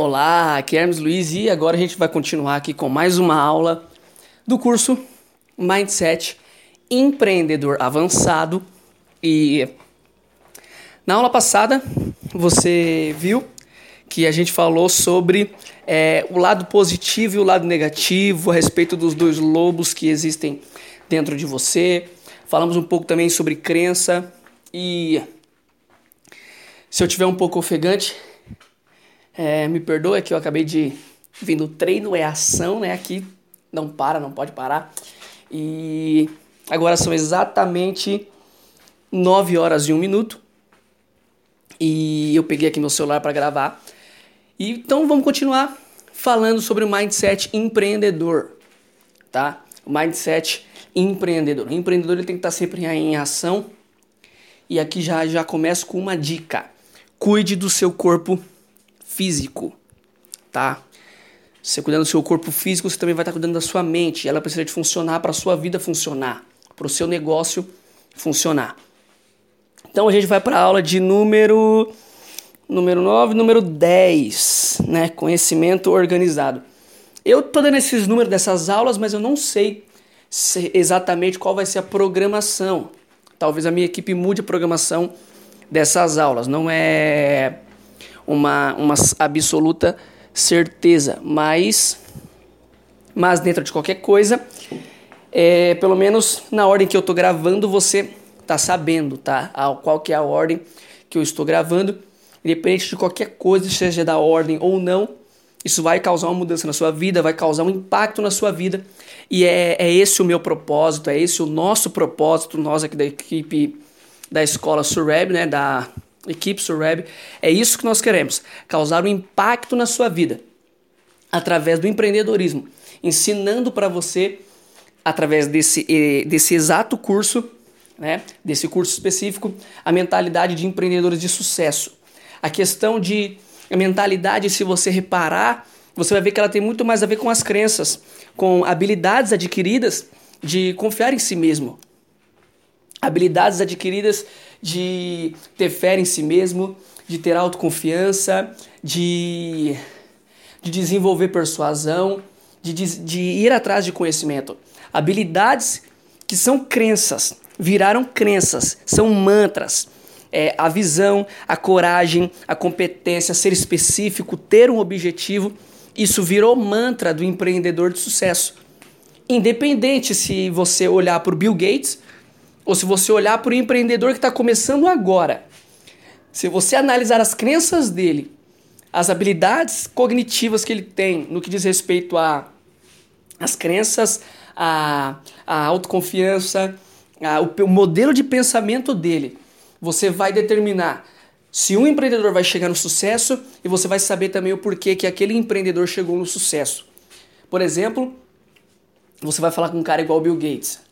Olá, aqui é Hermes Luiz e agora a gente vai continuar aqui com mais uma aula do curso Mindset Empreendedor Avançado. E na aula passada você viu que a gente falou sobre é, o lado positivo e o lado negativo a respeito dos dois lobos que existem dentro de você. Falamos um pouco também sobre crença e se eu tiver um pouco ofegante, é, me perdoa que eu acabei de vir do treino, é ação, né? Aqui não para, não pode parar. E agora são exatamente 9 horas e 1 minuto. E eu peguei aqui meu celular para gravar. E, então vamos continuar falando sobre o mindset empreendedor, tá? O mindset empreendedor. O empreendedor ele tem que estar sempre em ação. E aqui já já começo com uma dica. Cuide do seu corpo físico, tá? Você cuidando do seu corpo físico, você também vai estar cuidando da sua mente. Ela precisa de funcionar para a sua vida funcionar, para o seu negócio funcionar. Então a gente vai para a aula de número número 9, número 10, né? Conhecimento organizado. Eu tô dando esses números dessas aulas, mas eu não sei exatamente qual vai ser a programação. Talvez a minha equipe mude a programação dessas aulas. Não é uma, uma absoluta certeza, mas, mas dentro de qualquer coisa, é, pelo menos na ordem que eu estou gravando, você tá sabendo, tá? Qual que é a ordem que eu estou gravando, independente de qualquer coisa, seja da ordem ou não, isso vai causar uma mudança na sua vida, vai causar um impacto na sua vida. E é, é esse o meu propósito, é esse o nosso propósito, nós aqui da equipe da escola Surreb, né, da equipe Surreb, é isso que nós queremos, causar um impacto na sua vida através do empreendedorismo, ensinando para você através desse, eh, desse exato curso, né, desse curso específico, a mentalidade de empreendedores de sucesso. A questão de a mentalidade, se você reparar, você vai ver que ela tem muito mais a ver com as crenças, com habilidades adquiridas de confiar em si mesmo. Habilidades adquiridas de ter fé em si mesmo, de ter autoconfiança, de, de desenvolver persuasão, de, de, ir atrás de conhecimento. Habilidades que são crenças, viraram crenças, são mantras. É, a visão, a coragem, a competência, ser específico, ter um objetivo, isso virou mantra do empreendedor de sucesso. Independente se você olhar para o Bill Gates ou se você olhar para o empreendedor que está começando agora, se você analisar as crenças dele, as habilidades cognitivas que ele tem no que diz respeito a as crenças, a, a autoconfiança, a, o, o modelo de pensamento dele, você vai determinar se um empreendedor vai chegar no sucesso e você vai saber também o porquê que aquele empreendedor chegou no sucesso. Por exemplo, você vai falar com um cara igual Bill Gates.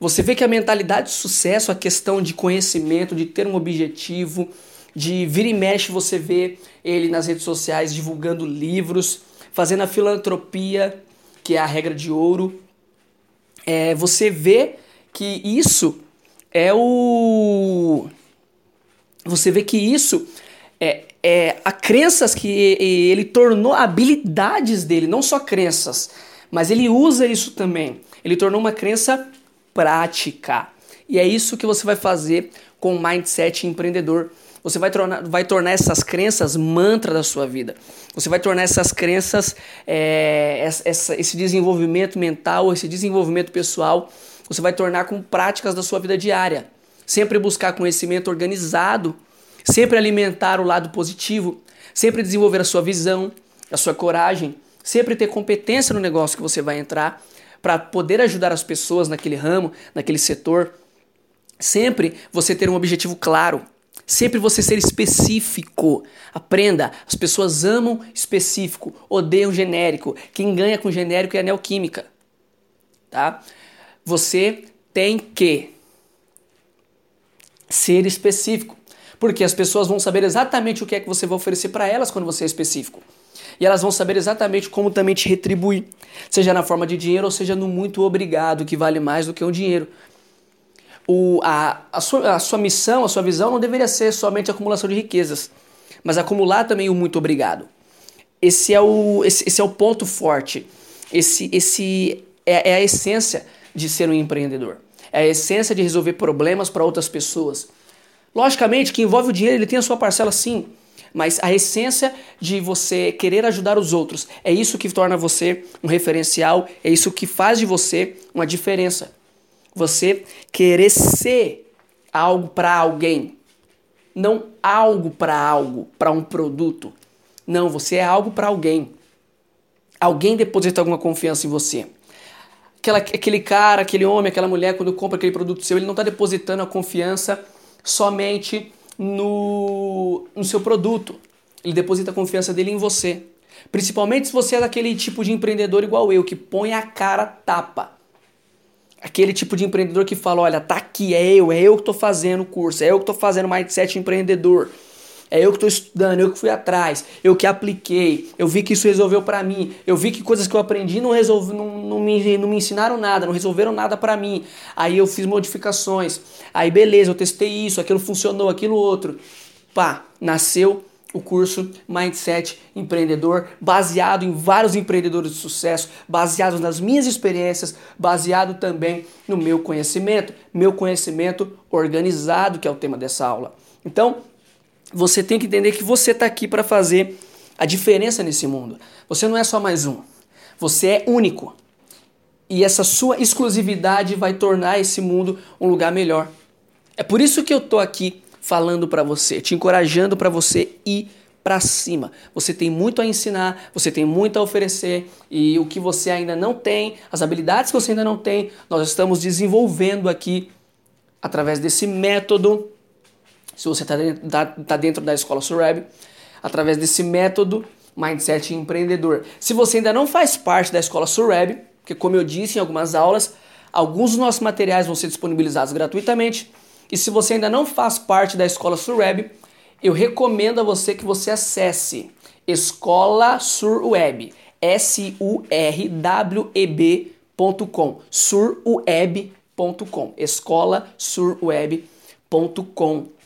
Você vê que a mentalidade de sucesso, a questão de conhecimento, de ter um objetivo, de vir e mexe, você vê ele nas redes sociais divulgando livros, fazendo a filantropia, que é a regra de ouro. É, você vê que isso é o. Você vê que isso é, é a crenças que ele tornou habilidades dele, não só crenças, mas ele usa isso também. Ele tornou uma crença prática. E é isso que você vai fazer com o mindset empreendedor. Você vai tornar, vai tornar essas crenças mantra da sua vida. Você vai tornar essas crenças, é, essa, esse desenvolvimento mental, esse desenvolvimento pessoal, você vai tornar com práticas da sua vida diária. Sempre buscar conhecimento organizado, sempre alimentar o lado positivo, sempre desenvolver a sua visão, a sua coragem, sempre ter competência no negócio que você vai entrar para poder ajudar as pessoas naquele ramo, naquele setor. Sempre você ter um objetivo claro. Sempre você ser específico. Aprenda. As pessoas amam específico, odeiam genérico. Quem ganha com genérico é a neoquímica. Tá? Você tem que ser específico. Porque as pessoas vão saber exatamente o que é que você vai oferecer para elas quando você é específico e elas vão saber exatamente como também te retribuir, seja na forma de dinheiro ou seja no muito obrigado, que vale mais do que o dinheiro. O, a, a, sua, a sua missão, a sua visão não deveria ser somente acumulação de riquezas. mas acumular também o muito obrigado. Esse é o, esse, esse é o ponto forte. Esse, esse é, é a essência de ser um empreendedor. É a essência de resolver problemas para outras pessoas. Logicamente que envolve o dinheiro, ele tem a sua parcela sim, mas a essência de você querer ajudar os outros é isso que torna você um referencial, é isso que faz de você uma diferença. Você querer ser algo para alguém, não algo para algo, para um produto. Não, você é algo para alguém. Alguém deposita alguma confiança em você. Aquela, aquele cara, aquele homem, aquela mulher, quando compra aquele produto seu, ele não está depositando a confiança somente no, no seu produto. Ele deposita a confiança dele em você. Principalmente se você é daquele tipo de empreendedor igual eu, que põe a cara tapa. Aquele tipo de empreendedor que fala: olha, tá aqui, é eu, é eu que estou fazendo o curso, é eu que estou fazendo mindset empreendedor. É eu que estou estudando, eu que fui atrás, eu que apliquei, eu vi que isso resolveu para mim, eu vi que coisas que eu aprendi não, resolve, não, não, me, não me ensinaram nada, não resolveram nada para mim. Aí eu fiz modificações, aí beleza, eu testei isso, aquilo funcionou, aquilo outro. Pá, nasceu o curso Mindset Empreendedor, baseado em vários empreendedores de sucesso, baseado nas minhas experiências, baseado também no meu conhecimento, meu conhecimento organizado, que é o tema dessa aula. Então, você tem que entender que você está aqui para fazer a diferença nesse mundo. Você não é só mais um. Você é único. E essa sua exclusividade vai tornar esse mundo um lugar melhor. É por isso que eu tô aqui falando para você, te encorajando para você ir para cima. Você tem muito a ensinar, você tem muito a oferecer e o que você ainda não tem, as habilidades que você ainda não tem, nós estamos desenvolvendo aqui através desse método se você está dentro, tá, dentro da escola Surab, através desse método Mindset Empreendedor. Se você ainda não faz parte da escola Surab, que como eu disse em algumas aulas, alguns dos nossos materiais vão ser disponibilizados gratuitamente. E se você ainda não faz parte da escola Surweb, eu recomendo a você que você acesse Escola Surweb, S-U-R-W-E-B.com, surweb.com, escola surweb.com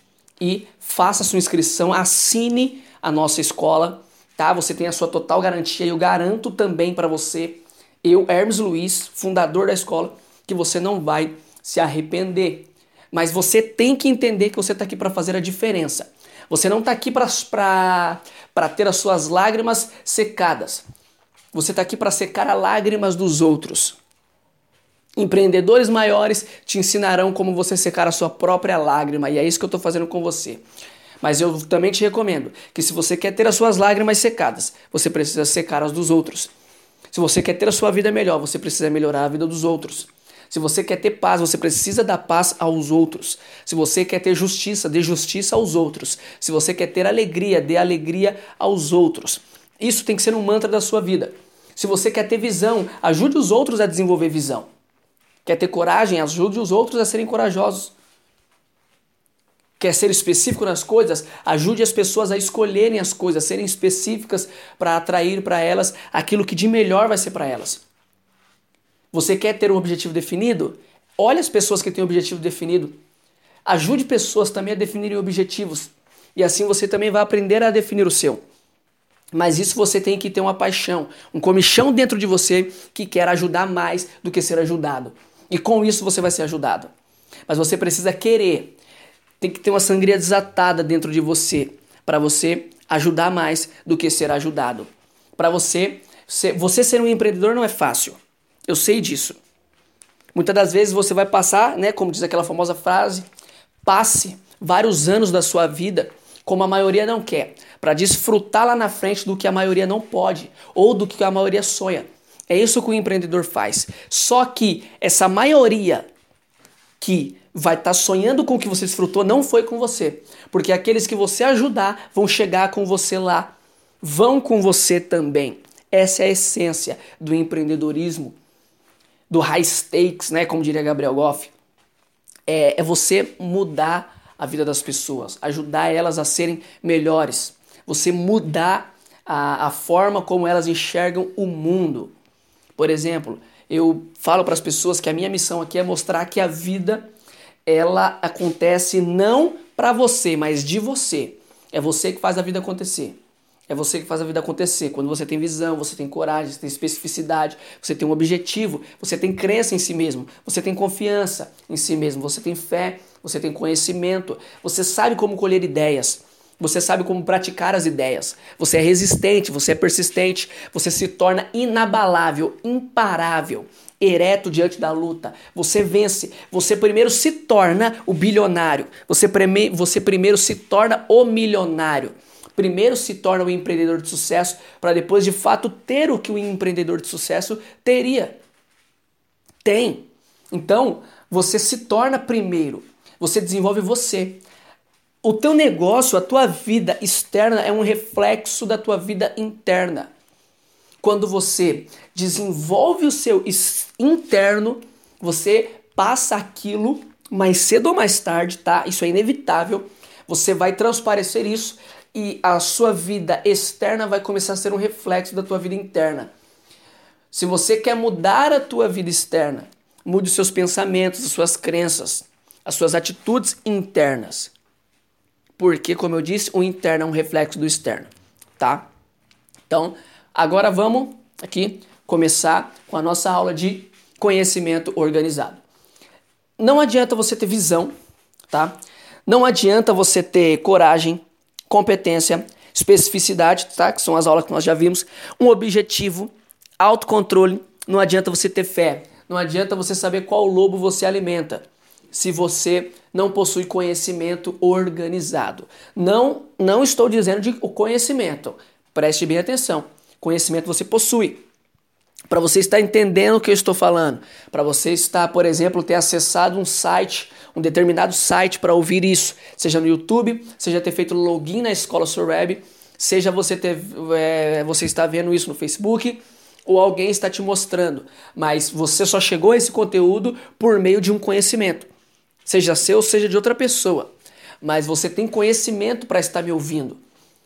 e faça sua inscrição, assine a nossa escola, tá? Você tem a sua total garantia. Eu garanto também para você, eu, Hermes Luiz, fundador da escola, que você não vai se arrepender. Mas você tem que entender que você está aqui para fazer a diferença. Você não está aqui para ter as suas lágrimas secadas. Você está aqui para secar as lágrimas dos outros. Empreendedores maiores te ensinarão como você secar a sua própria lágrima, e é isso que eu estou fazendo com você. Mas eu também te recomendo que se você quer ter as suas lágrimas secadas, você precisa secar as dos outros. Se você quer ter a sua vida melhor, você precisa melhorar a vida dos outros. Se você quer ter paz, você precisa dar paz aos outros. Se você quer ter justiça, dê justiça aos outros. Se você quer ter alegria, dê alegria aos outros. Isso tem que ser um mantra da sua vida. Se você quer ter visão, ajude os outros a desenvolver visão. Quer ter coragem? Ajude os outros a serem corajosos. Quer ser específico nas coisas? Ajude as pessoas a escolherem as coisas, serem específicas para atrair para elas aquilo que de melhor vai ser para elas. Você quer ter um objetivo definido? Olhe as pessoas que têm um objetivo definido. Ajude pessoas também a definirem objetivos. E assim você também vai aprender a definir o seu. Mas isso você tem que ter uma paixão, um comichão dentro de você que quer ajudar mais do que ser ajudado. E com isso você vai ser ajudado. Mas você precisa querer. Tem que ter uma sangria desatada dentro de você para você ajudar mais do que ser ajudado. Para você, você ser um empreendedor não é fácil. Eu sei disso. Muitas das vezes você vai passar, né, como diz aquela famosa frase, passe vários anos da sua vida como a maioria não quer, para desfrutar lá na frente do que a maioria não pode ou do que a maioria sonha. É isso que o empreendedor faz. Só que essa maioria que vai estar tá sonhando com o que você desfrutou não foi com você. Porque aqueles que você ajudar vão chegar com você lá. Vão com você também. Essa é a essência do empreendedorismo, do high stakes, né? Como diria Gabriel Goff. É, é você mudar a vida das pessoas, ajudar elas a serem melhores. Você mudar a, a forma como elas enxergam o mundo. Por exemplo, eu falo para as pessoas que a minha missão aqui é mostrar que a vida ela acontece não para você, mas de você. É você que faz a vida acontecer. É você que faz a vida acontecer. Quando você tem visão, você tem coragem, você tem especificidade, você tem um objetivo, você tem crença em si mesmo, você tem confiança em si mesmo, você tem fé, você tem conhecimento, você sabe como colher ideias. Você sabe como praticar as ideias. Você é resistente, você é persistente, você se torna inabalável, imparável, ereto diante da luta. Você vence. Você primeiro se torna o bilionário. Você, você primeiro se torna o milionário. Primeiro se torna o empreendedor de sucesso para depois de fato ter o que o empreendedor de sucesso teria. Tem. Então, você se torna primeiro. Você desenvolve você. O teu negócio, a tua vida externa é um reflexo da tua vida interna. Quando você desenvolve o seu interno, você passa aquilo mais cedo ou mais tarde, tá? Isso é inevitável. Você vai transparecer isso e a sua vida externa vai começar a ser um reflexo da tua vida interna. Se você quer mudar a tua vida externa, mude os seus pensamentos, as suas crenças, as suas atitudes internas. Porque, como eu disse, o interno é um reflexo do externo, tá? Então, agora vamos aqui começar com a nossa aula de conhecimento organizado. Não adianta você ter visão, tá? Não adianta você ter coragem, competência, especificidade, tá? Que são as aulas que nós já vimos, um objetivo, autocontrole. Não adianta você ter fé. Não adianta você saber qual lobo você alimenta se você não possui conhecimento organizado. Não, não estou dizendo de conhecimento. Preste bem atenção. Conhecimento você possui. Para você estar entendendo o que eu estou falando, para você estar, por exemplo, ter acessado um site, um determinado site para ouvir isso, seja no YouTube, seja ter feito login na escola Web, seja você ter, é, você está vendo isso no Facebook, ou alguém está te mostrando, mas você só chegou a esse conteúdo por meio de um conhecimento seja seu, seja de outra pessoa. Mas você tem conhecimento para estar me ouvindo.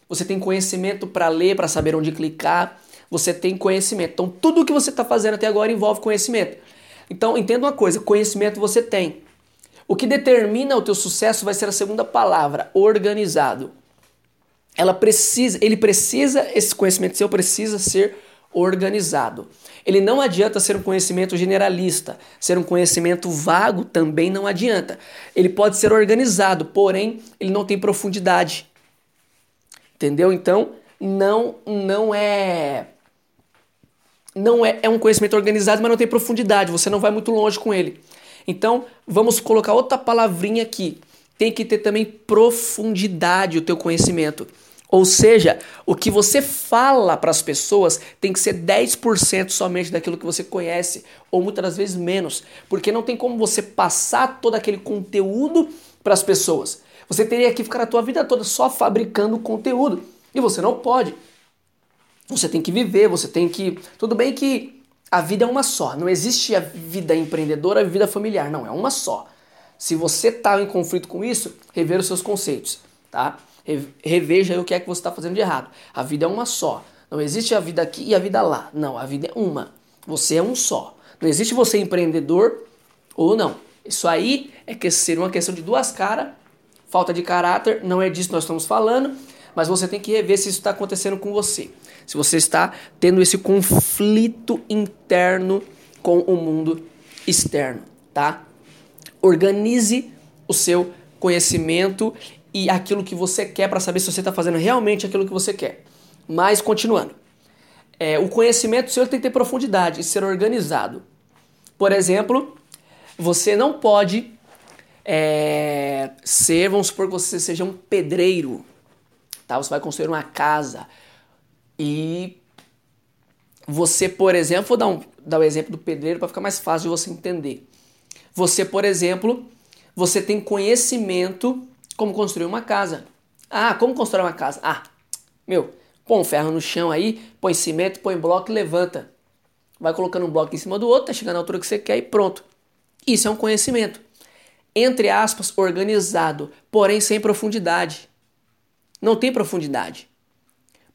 Você tem conhecimento para ler, para saber onde clicar. Você tem conhecimento. Então, tudo o que você está fazendo até agora envolve conhecimento. Então, entenda uma coisa: conhecimento você tem. O que determina o teu sucesso vai ser a segunda palavra, organizado. Ela precisa, ele precisa, esse conhecimento seu precisa ser organizado. Ele não adianta ser um conhecimento generalista, ser um conhecimento vago também não adianta. Ele pode ser organizado, porém ele não tem profundidade. Entendeu? Então, não não é não é, é um conhecimento organizado, mas não tem profundidade, você não vai muito longe com ele. Então, vamos colocar outra palavrinha aqui. Tem que ter também profundidade o teu conhecimento. Ou seja, o que você fala para as pessoas tem que ser 10% somente daquilo que você conhece, ou muitas vezes menos, porque não tem como você passar todo aquele conteúdo para as pessoas. Você teria que ficar a tua vida toda só fabricando conteúdo, e você não pode. Você tem que viver, você tem que. Tudo bem que a vida é uma só, não existe a vida empreendedora, a vida familiar, não, é uma só. Se você está em conflito com isso, rever os seus conceitos, tá? Reveja o que é que você está fazendo de errado. A vida é uma só. Não existe a vida aqui e a vida lá. Não, a vida é uma. Você é um só. Não existe você empreendedor ou não. Isso aí é que ser uma questão de duas caras, falta de caráter, não é disso que nós estamos falando, mas você tem que rever se isso está acontecendo com você. Se você está tendo esse conflito interno com o mundo externo, tá? Organize o seu conhecimento e aquilo que você quer para saber se você está fazendo realmente aquilo que você quer. Mas continuando, é, o conhecimento seu tem que ter profundidade e ser organizado. Por exemplo, você não pode é, ser, vamos supor que você seja um pedreiro, tá? Você vai construir uma casa e você, por exemplo, vou dar, um, dar o exemplo do pedreiro para ficar mais fácil de você entender. Você, por exemplo, você tem conhecimento como construir uma casa. Ah, como construir uma casa? Ah, meu, põe um ferro no chão aí, põe cimento, põe bloco e levanta. Vai colocando um bloco em cima do outro, tá chegando à altura que você quer e pronto. Isso é um conhecimento. Entre aspas, organizado, porém sem profundidade. Não tem profundidade.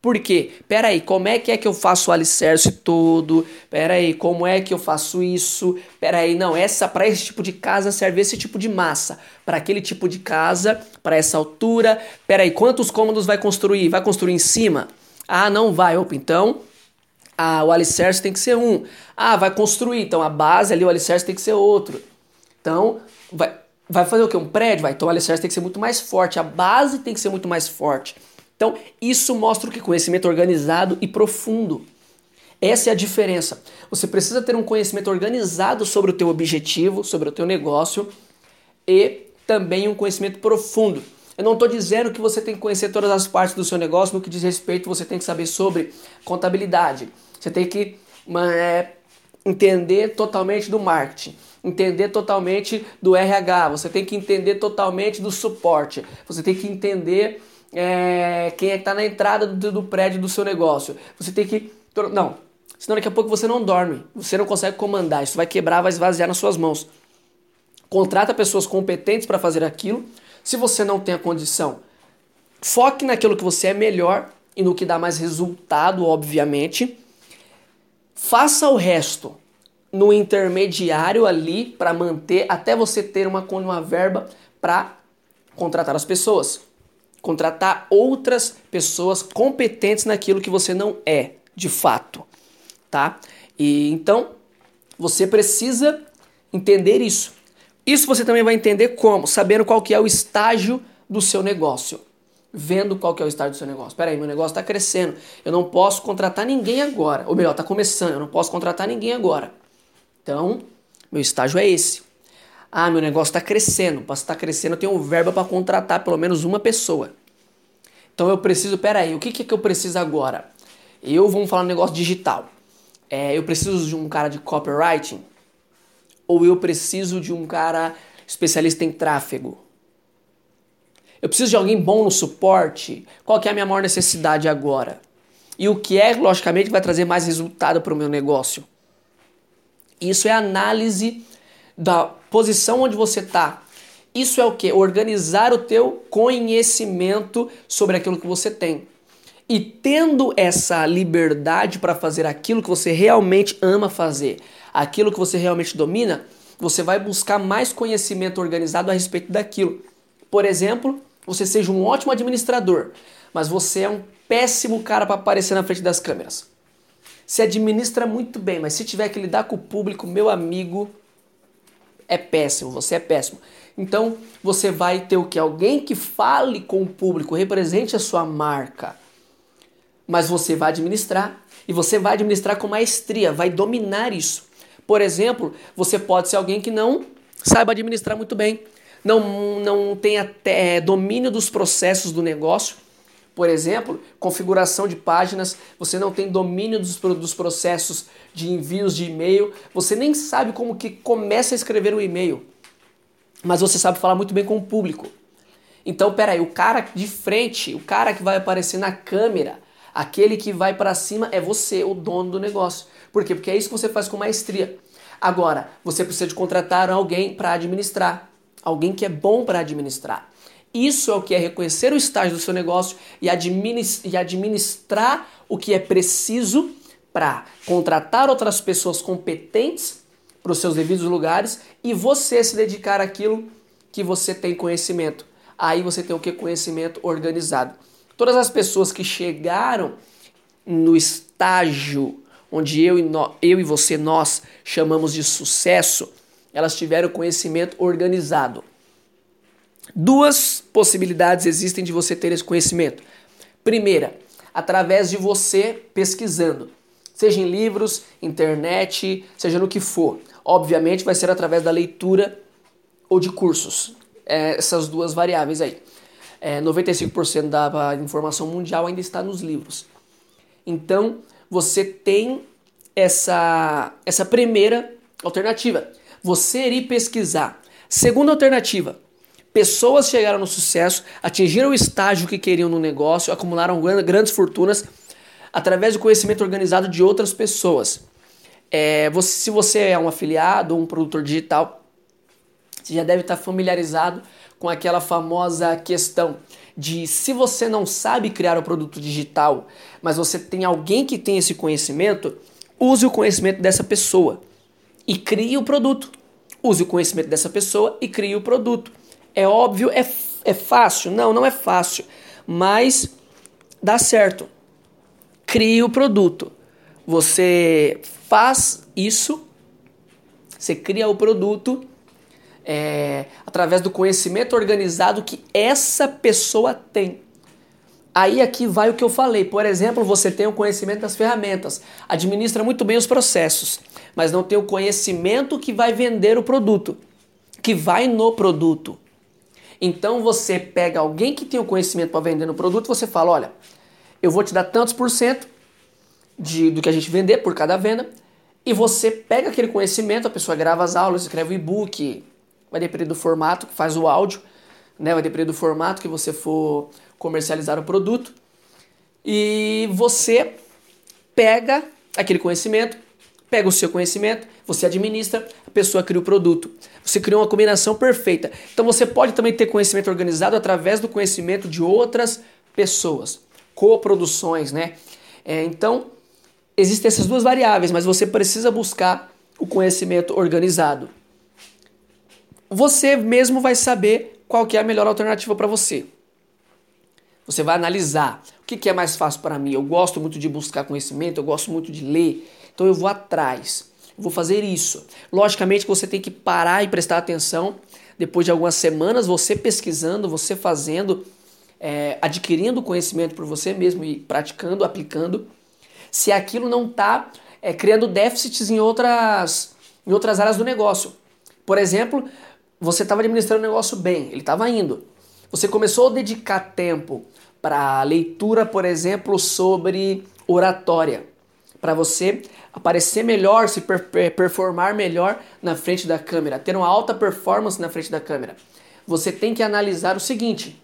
Por quê? Pera aí, como é que é que eu faço o alicerce todo? Pera aí, como é que eu faço isso? Pera aí, não, essa para esse tipo de casa serve esse tipo de massa. Para aquele tipo de casa, para essa altura. Pera aí, quantos cômodos vai construir? Vai construir em cima? Ah, não vai. Opa, então ah, o alicerce tem que ser um. Ah, vai construir, então a base ali, o alicerce tem que ser outro. Então, vai, vai fazer o quê? Um prédio? Vai, então o alicerce tem que ser muito mais forte, a base tem que ser muito mais forte. Então, isso mostra o que? Conhecimento organizado e profundo. Essa é a diferença. Você precisa ter um conhecimento organizado sobre o teu objetivo, sobre o teu negócio e também um conhecimento profundo. Eu não estou dizendo que você tem que conhecer todas as partes do seu negócio no que diz respeito, você tem que saber sobre contabilidade. Você tem que é, entender totalmente do marketing, entender totalmente do RH, você tem que entender totalmente do suporte, você tem que entender é, quem é que está na entrada do, do prédio do seu negócio. Você tem que. Não, senão daqui a pouco você não dorme, você não consegue comandar, isso vai quebrar, vai esvaziar nas suas mãos. Contrata pessoas competentes para fazer aquilo. Se você não tem a condição, foque naquilo que você é melhor e no que dá mais resultado, obviamente. Faça o resto no intermediário ali para manter até você ter uma, uma verba para contratar as pessoas contratar outras pessoas competentes naquilo que você não é, de fato, tá? E então você precisa entender isso. Isso você também vai entender como, sabendo qual que é o estágio do seu negócio. Vendo qual que é o estágio do seu negócio. Peraí, meu negócio está crescendo. Eu não posso contratar ninguém agora. Ou melhor, está começando. Eu não posso contratar ninguém agora. Então, meu estágio é esse. Ah, meu negócio está crescendo. Para estar crescendo, eu tenho verba para contratar pelo menos uma pessoa. Então eu preciso, peraí, o que, que, é que eu preciso agora? Eu vou falar um negócio digital. É, eu preciso de um cara de copywriting? Ou eu preciso de um cara especialista em tráfego? Eu preciso de alguém bom no suporte? Qual que é a minha maior necessidade agora? E o que é, logicamente, vai trazer mais resultado para o meu negócio? Isso é análise da posição onde você está. Isso é o que? Organizar o teu conhecimento sobre aquilo que você tem. E tendo essa liberdade para fazer aquilo que você realmente ama fazer, aquilo que você realmente domina, você vai buscar mais conhecimento organizado a respeito daquilo. Por exemplo, você seja um ótimo administrador, mas você é um péssimo cara para aparecer na frente das câmeras. Se administra muito bem, mas se tiver que lidar com o público, meu amigo, é péssimo, você é péssimo. Então você vai ter o que? Alguém que fale com o público, represente a sua marca. Mas você vai administrar. E você vai administrar com maestria, vai dominar isso. Por exemplo, você pode ser alguém que não saiba administrar muito bem, não, não tenha é, domínio dos processos do negócio. Por exemplo, configuração de páginas, você não tem domínio dos, dos processos de envios de e-mail, você nem sabe como que começa a escrever um e-mail mas você sabe falar muito bem com o público. Então, peraí, o cara de frente, o cara que vai aparecer na câmera, aquele que vai para cima é você, o dono do negócio. Por quê? Porque é isso que você faz com maestria. Agora, você precisa de contratar alguém para administrar, alguém que é bom para administrar. Isso é o que é reconhecer o estágio do seu negócio e administrar o que é preciso para contratar outras pessoas competentes para os seus devidos lugares e você se dedicar àquilo que você tem conhecimento. Aí você tem o que? Conhecimento organizado. Todas as pessoas que chegaram no estágio onde eu e, no, eu e você, nós chamamos de sucesso, elas tiveram conhecimento organizado. Duas possibilidades existem de você ter esse conhecimento. Primeira, através de você pesquisando, seja em livros, internet, seja no que for. Obviamente vai ser através da leitura ou de cursos. É, essas duas variáveis aí. É, 95% da informação mundial ainda está nos livros. Então, você tem essa, essa primeira alternativa. Você ir pesquisar. Segunda alternativa. Pessoas chegaram no sucesso, atingiram o estágio que queriam no negócio, acumularam grandes fortunas através do conhecimento organizado de outras pessoas. É, você, se você é um afiliado ou um produtor digital, você já deve estar familiarizado com aquela famosa questão de se você não sabe criar o um produto digital, mas você tem alguém que tem esse conhecimento, use o conhecimento dessa pessoa e crie o produto. Use o conhecimento dessa pessoa e crie o produto. É óbvio, é, é fácil? Não, não é fácil, mas dá certo. Crie o produto. Você faz isso, você cria o produto é, através do conhecimento organizado que essa pessoa tem. Aí aqui vai o que eu falei. Por exemplo, você tem o conhecimento das ferramentas, administra muito bem os processos, mas não tem o conhecimento que vai vender o produto, que vai no produto. Então você pega alguém que tem o conhecimento para vender no produto, você fala, olha, eu vou te dar tantos por cento de, do que a gente vender por cada venda, e você pega aquele conhecimento, a pessoa grava as aulas, escreve o e-book, vai depender do formato faz o áudio, né? vai depender do formato que você for comercializar o produto. E você pega aquele conhecimento, pega o seu conhecimento, você administra, pessoa cria o produto. Você cria uma combinação perfeita. Então você pode também ter conhecimento organizado através do conhecimento de outras pessoas, coproduções, né? É, então existem essas duas variáveis, mas você precisa buscar o conhecimento organizado você mesmo vai saber qual é a melhor alternativa para você. Você vai analisar o que, que é mais fácil para mim. Eu gosto muito de buscar conhecimento, eu gosto muito de ler, então eu vou atrás. Vou fazer isso. Logicamente você tem que parar e prestar atenção. Depois de algumas semanas, você pesquisando, você fazendo, é, adquirindo conhecimento por você mesmo e praticando, aplicando. Se aquilo não está é, criando déficits em outras, em outras áreas do negócio. Por exemplo, você estava administrando o negócio bem, ele estava indo. Você começou a dedicar tempo para leitura, por exemplo, sobre oratória, para você aparecer melhor, se performar melhor na frente da câmera, ter uma alta performance na frente da câmera. Você tem que analisar o seguinte: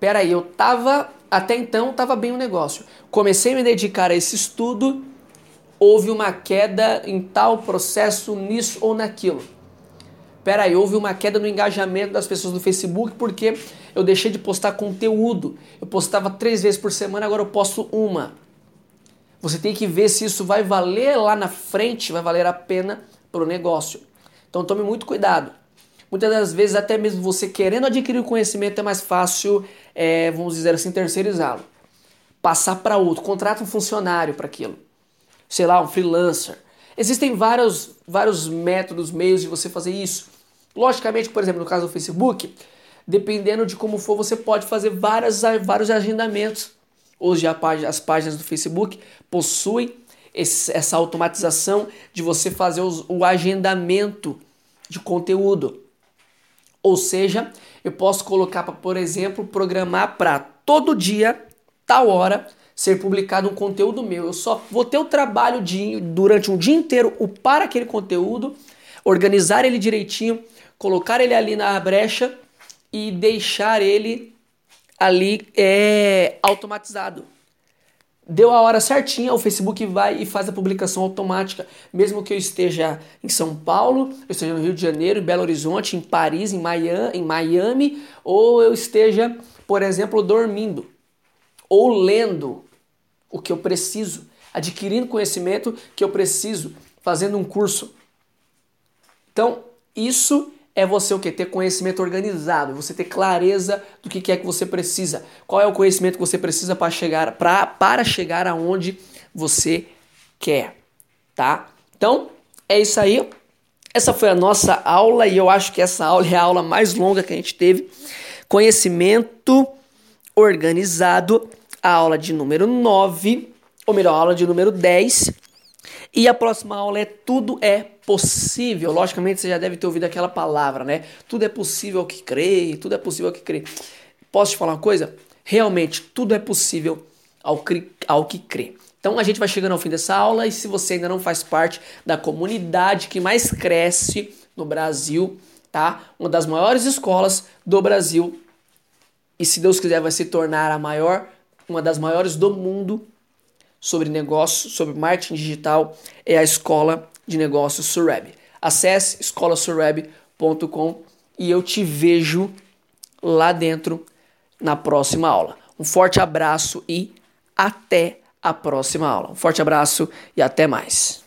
peraí, eu tava até então estava bem o negócio. Comecei a me dedicar a esse estudo, houve uma queda em tal processo nisso ou naquilo peraí, houve uma queda no engajamento das pessoas no Facebook porque eu deixei de postar conteúdo. Eu postava três vezes por semana, agora eu posto uma. Você tem que ver se isso vai valer lá na frente, vai valer a pena para o negócio. Então tome muito cuidado. Muitas das vezes, até mesmo você querendo adquirir o conhecimento, é mais fácil, é, vamos dizer assim, terceirizá-lo. Passar para outro, contrata um funcionário para aquilo. Sei lá, um freelancer Existem vários, vários métodos, meios de você fazer isso. Logicamente, por exemplo, no caso do Facebook, dependendo de como for, você pode fazer várias, vários agendamentos. Hoje as páginas do Facebook possuem essa automatização de você fazer o agendamento de conteúdo. Ou seja, eu posso colocar para, por exemplo, programar para todo dia, tal hora, ser publicado um conteúdo meu. Eu só vou ter o trabalho de, durante um dia inteiro, upar aquele conteúdo, organizar ele direitinho, colocar ele ali na brecha e deixar ele ali é, automatizado. Deu a hora certinha, o Facebook vai e faz a publicação automática. Mesmo que eu esteja em São Paulo, eu esteja no Rio de Janeiro, em Belo Horizonte, em Paris, em Miami, em Miami ou eu esteja, por exemplo, dormindo ou lendo o que eu preciso, adquirindo conhecimento que eu preciso, fazendo um curso. Então, isso é você o que? Ter conhecimento organizado, você ter clareza do que é que você precisa. Qual é o conhecimento que você precisa para chegar, pra, para chegar aonde você quer, tá? Então, é isso aí. Essa foi a nossa aula e eu acho que essa aula é a aula mais longa que a gente teve. Conhecimento organizado a aula de número 9, ou melhor, a aula de número 10. E a próxima aula é Tudo é Possível. Logicamente você já deve ter ouvido aquela palavra, né? Tudo é possível que crê, tudo é possível que crê. Posso te falar uma coisa? Realmente, tudo é possível ao, ao que crê. Então a gente vai chegando ao fim dessa aula e se você ainda não faz parte da comunidade que mais cresce no Brasil, tá? Uma das maiores escolas do Brasil e se Deus quiser vai se tornar a maior uma das maiores do mundo sobre negócios, sobre marketing digital, é a Escola de Negócios Surreb. Acesse escolasurreb.com e eu te vejo lá dentro na próxima aula. Um forte abraço e até a próxima aula. Um forte abraço e até mais.